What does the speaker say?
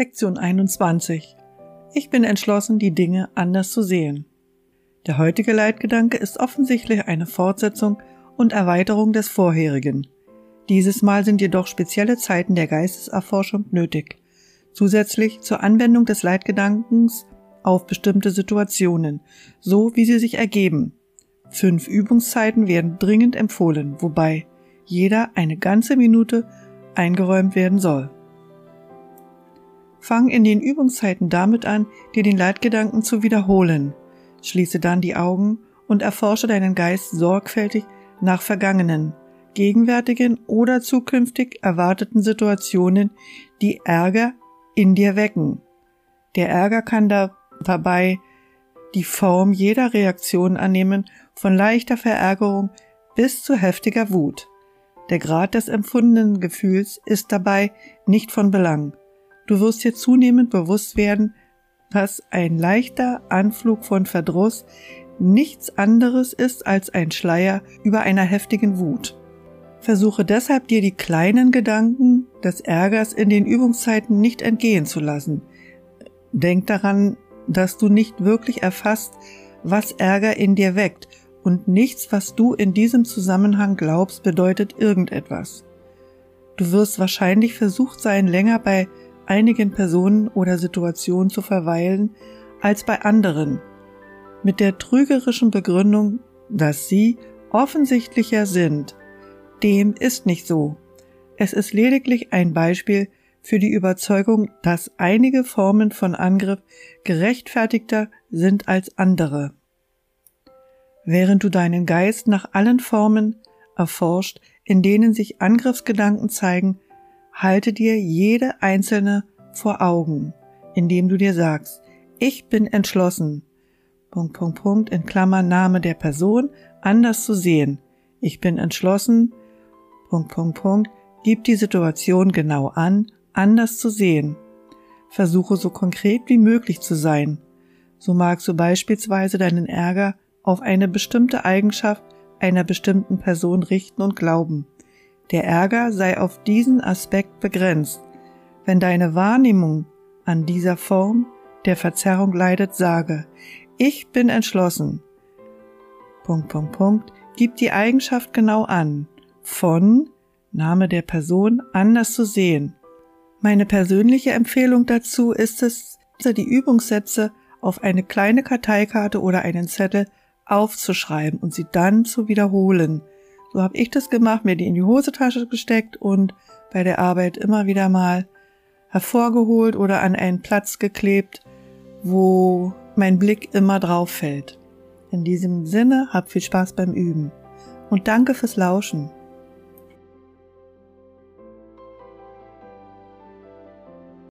Lektion 21. Ich bin entschlossen, die Dinge anders zu sehen. Der heutige Leitgedanke ist offensichtlich eine Fortsetzung und Erweiterung des vorherigen. Dieses Mal sind jedoch spezielle Zeiten der Geisteserforschung nötig, zusätzlich zur Anwendung des Leitgedankens auf bestimmte Situationen, so wie sie sich ergeben. Fünf Übungszeiten werden dringend empfohlen, wobei jeder eine ganze Minute eingeräumt werden soll. Fang in den Übungszeiten damit an, dir den Leitgedanken zu wiederholen. Schließe dann die Augen und erforsche deinen Geist sorgfältig nach vergangenen, gegenwärtigen oder zukünftig erwarteten Situationen, die Ärger in dir wecken. Der Ärger kann da dabei die Form jeder Reaktion annehmen, von leichter Verärgerung bis zu heftiger Wut. Der Grad des empfundenen Gefühls ist dabei nicht von Belang. Du wirst dir zunehmend bewusst werden, dass ein leichter Anflug von Verdruss nichts anderes ist als ein Schleier über einer heftigen Wut. Versuche deshalb dir die kleinen Gedanken des Ärgers in den Übungszeiten nicht entgehen zu lassen. Denk daran, dass du nicht wirklich erfasst, was Ärger in dir weckt, und nichts, was du in diesem Zusammenhang glaubst, bedeutet irgendetwas. Du wirst wahrscheinlich versucht sein, länger bei einigen Personen oder Situationen zu verweilen als bei anderen, mit der trügerischen Begründung, dass sie offensichtlicher sind. Dem ist nicht so. Es ist lediglich ein Beispiel für die Überzeugung, dass einige Formen von Angriff gerechtfertigter sind als andere. Während du deinen Geist nach allen Formen erforscht, in denen sich Angriffsgedanken zeigen, halte dir jede einzelne vor Augen, indem du dir sagst, ich bin entschlossen, Punkt, Punkt, Punkt, in Klammern Name der Person, anders zu sehen. Ich bin entschlossen, Punkt, Punkt, Punkt, gib die Situation genau an anders zu sehen. Versuche so konkret wie möglich zu sein. So magst du beispielsweise deinen Ärger auf eine bestimmte Eigenschaft einer bestimmten Person richten und glauben. Der Ärger sei auf diesen Aspekt begrenzt. Wenn deine Wahrnehmung an dieser Form der Verzerrung leidet, sage, ich bin entschlossen. Punkt, Punkt, Punkt, gib die Eigenschaft genau an. Von Name der Person anders zu sehen. Meine persönliche Empfehlung dazu ist es, die Übungssätze auf eine kleine Karteikarte oder einen Zettel aufzuschreiben und sie dann zu wiederholen. So habe ich das gemacht, mir die in die Hosentasche gesteckt und bei der Arbeit immer wieder mal hervorgeholt oder an einen Platz geklebt, wo mein Blick immer drauf fällt. In diesem Sinne, hab viel Spaß beim Üben und danke fürs Lauschen.